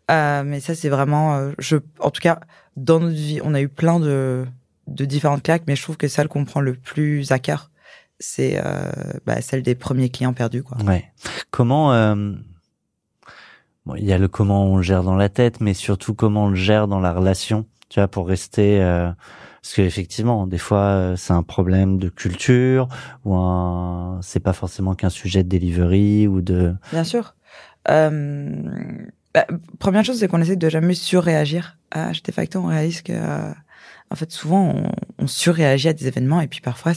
Mais ça, c'est vraiment, je, en tout cas, dans notre vie, on a eu plein de de différentes claques, mais je trouve que celle qu'on prend le plus à cœur, c'est bah, celle des premiers clients perdus, quoi. Ouais. Comment bon, il y a le comment on le gère dans la tête, mais surtout comment on le gère dans la relation. Tu vois, pour rester. euh, parce que effectivement, des fois, euh, c'est un problème de culture ou un. C'est pas forcément qu'un sujet de delivery ou de. Bien sûr. Euh, bah, première chose, c'est qu'on essaie de jamais surréagir. À on réalise que, euh, en fait, souvent, on, on surréagit à des événements et puis parfois,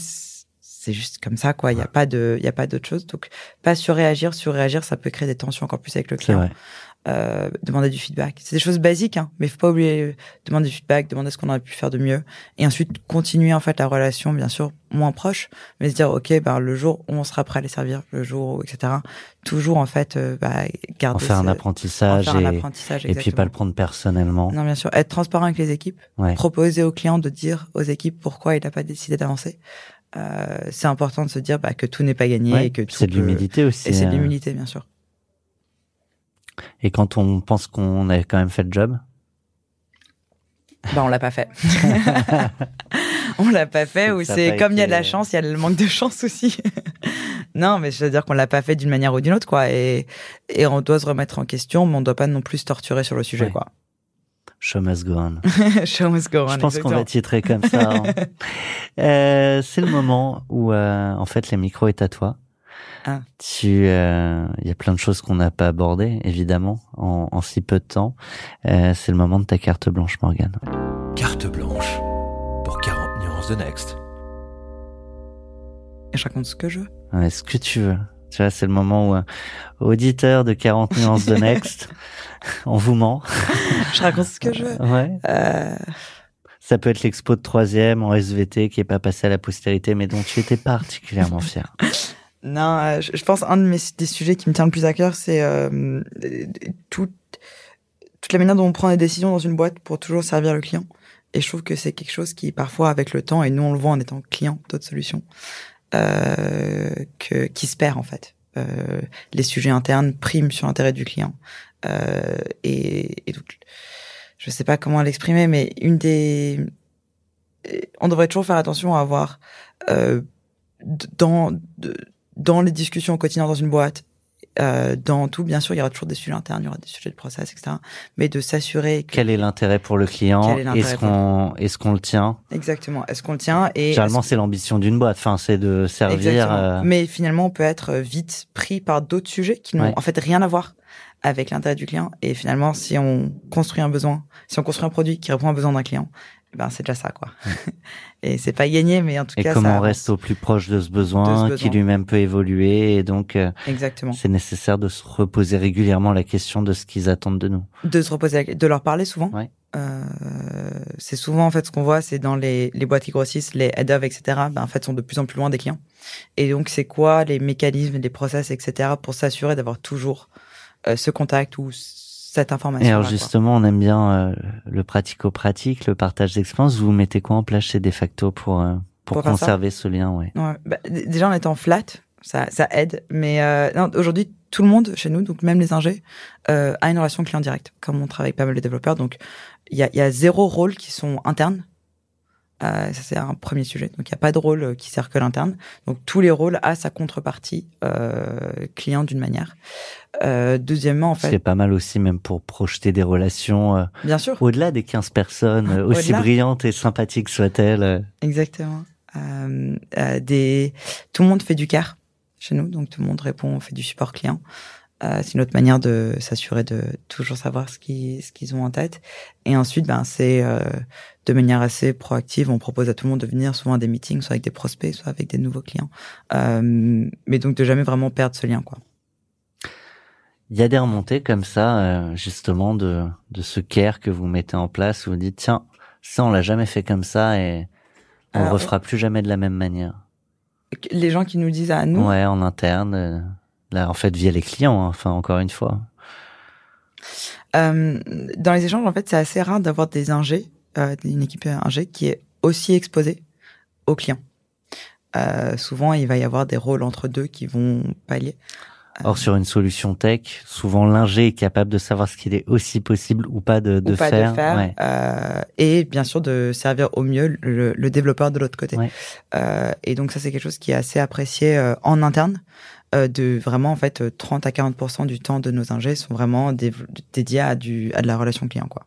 c'est juste comme ça, quoi. Il n'y a pas de, il y a pas d'autre chose. Donc, pas surréagir, surréagir, ça peut créer des tensions encore plus avec le client. Euh, demander du feedback. C'est des choses basiques, hein, mais faut pas oublier demander du feedback, demander ce qu'on aurait pu faire de mieux, et ensuite continuer en fait la relation, bien sûr, moins proche, mais se dire ok, ben le jour où on sera prêt à les servir, le jour où etc. Toujours en fait, euh, bah, garder En faire un ce- en apprentissage faire un et, apprentissage, et puis pas le prendre personnellement. Non, bien sûr, être transparent avec les équipes, Ouais. proposer aux clients de dire aux équipes pourquoi il n'a pas décidé d'avancer. Euh, c'est important de se dire bah, que tout n'est pas gagné Ouais, et que c'est de peut- l'humilité aussi. Et c'est de euh, l'humilité, bien sûr. Et quand on pense qu'on a quand même fait le job, Bah, on l'a pas fait. on l'a pas fait, ou c'est comme il y a de la été- chance, il y a le manque de chance aussi. non, mais je veux dire qu'on l'a pas fait d'une manière ou d'une autre, quoi. Et, et on doit se remettre en question, mais on doit pas non plus se torturer sur le sujet, Ouais. quoi. Show must go on. Show must go on, Je pense qu'on va titrer comme ça. hein. Euh, c'est le moment où, euh, en fait, le micro est à toi. Ah. Tu, euh, il y a plein de choses qu'on n'a pas abordées, évidemment, en, en si peu de temps. Euh, c'est le moment de ta carte blanche, Morgane. Carte blanche pour 40 nuances de Next. Et je raconte ce que je veux. Ouais, ce que tu veux. Tu vois, c'est le moment où, euh, auditeur de 40 nuances de Next, on vous ment. Je raconte ce que je veux. Ouais. Euh, Ça peut être l'expo de troisième en SVT qui est pas passé à la postérité, mais dont tu étais particulièrement fier. Non, euh, je, pense un de mes des sujets qui me tient le plus à cœur, c'est euh, tout, toute la manière dont on prend des décisions dans une boîte pour toujours servir le client. Et je trouve que c'est quelque chose qui, parfois, avec le temps, et nous on le voit en étant client d'autres solutions, que qui se perd en fait. Euh, les sujets internes priment sur l'intérêt du client. Euh, et, et donc, je sais pas comment l'exprimer, mais une des, on devrait toujours faire attention à avoir euh, dans dans les discussions au quotidien dans une boîte, euh, dans tout, bien sûr, il y aura toujours des sujets internes, il y aura des sujets de process, etc. Mais de s'assurer que Quel est l'intérêt pour le client Est-ce qu'on est-ce qu'on le tient exactement, est-ce qu'on le tient et Généralement, c'est l'ambition d'une boîte. Enfin, c'est de servir. Euh, Mais finalement, on peut être vite pris par d'autres sujets qui n'ont Ouais. en fait rien à voir avec l'intérêt du client. Et finalement, si on construit un besoin, si on construit un produit qui répond à un besoin d'un client, ben c'est déjà ça, quoi. et c'est pas gagné, mais en tout Et cas, comment ça on reste au plus proche de ce besoin, De ce qui lui-même peut évoluer. Et donc, euh, Exactement. c'est nécessaire de se reposer régulièrement la question de ce qu'ils attendent de nous. de se reposer, la- de leur parler souvent. Ouais. Euh, c'est souvent en fait ce qu'on voit, c'est dans les, les boîtes qui grossissent, les head of, etc. Ben, en fait, sont de plus en plus loin des clients. Et donc, c'est quoi les mécanismes, les process, etc. pour s'assurer d'avoir toujours euh, ce contact ou cette information. Et alors justement, on aime bien euh, le pratico-pratique, le partage d'expérience. Vous mettez quoi en place chez De facto pour euh, pour, conserver ce lien, ouais. Ouais, bah, déjà en étant flat, ça, ça aide. Mais euh, aujourd'hui, tout le monde chez nous, donc même les ingés, euh, a une relation client directe. Comme on travaille pas mal de développeurs, donc il y a, il y a zéro rôle qui sont internes. Euh, ça c'est un premier sujet. Donc il n'y a pas de rôle euh, qui sert que l'interne. Donc tous les rôles a sa contrepartie euh, client d'une manière. Euh, deuxièmement, en C'est fait, pas mal aussi, même pour projeter des relations euh, bien sûr, au-delà des 15 personnes, aussi brillantes et sympathiques soient-elles. exactement. Des, tout le monde fait du care chez nous, donc tout le monde répond, on fait du support client. Euh, c'est une autre manière de s'assurer de toujours savoir ce qu'ils ce qu'ils ont en tête. Et ensuite, ben c'est euh, de manière assez proactive, on propose à tout le monde de venir souvent à des meetings, soit avec des prospects, soit avec des nouveaux clients. Euh, mais donc de jamais vraiment perdre ce lien, quoi. Il y a des remontées comme ça, euh, justement, de, de ce care que vous mettez en place, où vous dites, tiens, Ça, on l'a jamais fait comme ça et on le Alors, refera plus jamais de la même manière. Les gens qui nous disent à nous, Ouais, en interne. euh, Là, en fait, via les clients. hein, Enfin, encore une fois. Euh, dans les échanges, en fait, c'est assez rare d'avoir des ingés, euh, une équipe ingé qui est aussi exposée aux clients. Euh, souvent, il va y avoir des rôles entre deux qui vont pallier. Or, sur une solution tech, souvent l'ingé est capable de savoir ce qu'il est aussi possible ou pas de, de ou pas faire. de faire, Ouais. euh, et bien sûr de servir au mieux le, le développeur de l'autre côté. Ouais. Euh, et donc ça c'est quelque chose qui est assez apprécié euh, en interne, euh, de vraiment en fait euh, 30 à 40 du temps de nos ingés sont vraiment dé- dédiés à du à de la relation client quoi.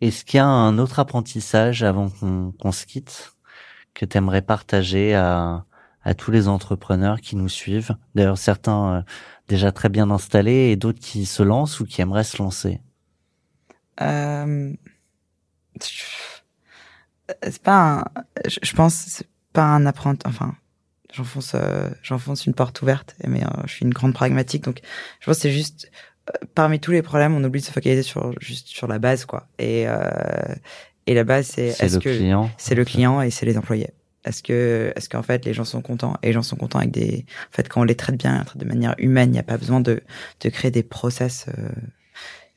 Est-ce qu'il y a un autre apprentissage avant qu'on qu'on se quitte que tu aimerais partager à, à tous les entrepreneurs qui nous suivent? D'ailleurs, certains euh, déjà très bien installés et d'autres qui se lancent ou qui aimeraient se lancer. Euh, c'est pas un, je, pense c'est pas un apprenti enfin j'enfonce euh, j'enfonce une porte ouverte mais euh, je suis une grande pragmatique donc je pense c'est juste parmi tous les problèmes on oublie de se focaliser sur juste sur la base quoi et euh, et la base c'est C'est est-ce le que client. c'est le client et c'est les employés est-ce que est-ce qu'en fait les gens sont contents? Et les gens sont contents avec des en fait quand on les traite bien de manière humaine il n'y a pas besoin de de créer des process euh,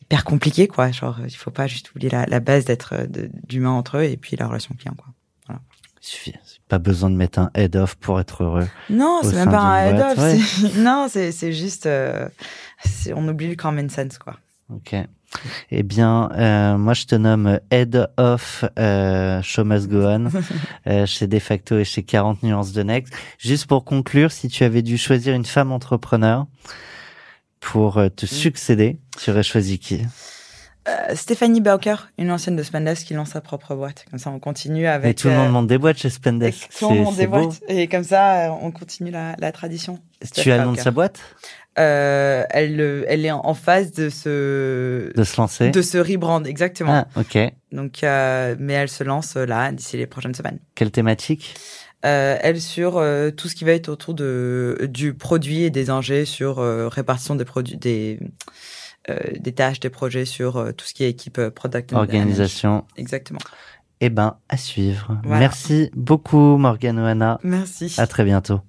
hyper compliqués quoi genre il faut pas juste oublier la, la base d'être euh, d'humain entre eux et puis la relation client quoi Il suffit. Pas besoin de mettre un head off pour être heureux. non c'est même pas un head off ouais. non c'est c'est juste euh, on oublie le common sense quoi Ok. Eh bien, euh, moi je te nomme head of euh, Show Must Go On euh, chez De facto et chez 40 nuances de Next. Juste pour conclure, si tu avais dû choisir une femme entrepreneur pour euh, Mm. te succéder, tu aurais choisi qui? Euh, Stéphanie Bauker une ancienne de Spendesk qui lance sa propre boîte comme ça on continue avec Et tout le euh, monde monte des boîtes chez Spendesk. Tout le monde c'est beau. déboîte. Et comme ça, euh, on continue la, la tradition. Tu as le nom de sa boîte? Euh, elle, euh, elle est en- phase de se De se lancer de se rebrand exactement. Ah, ok. Donc, euh, mais elle se lance euh, là d'ici les prochaines semaines. Quelle thématique? Euh, elle sur euh, tout ce qui va être autour de du produit et des ingés sur euh, répartition des produits des euh, des tâches des projets sur euh, tout ce qui est équipe euh, product Organisation. Exactement. Eh ben, à suivre. Voilà. Merci beaucoup, Morgane Oana. Merci. À très bientôt.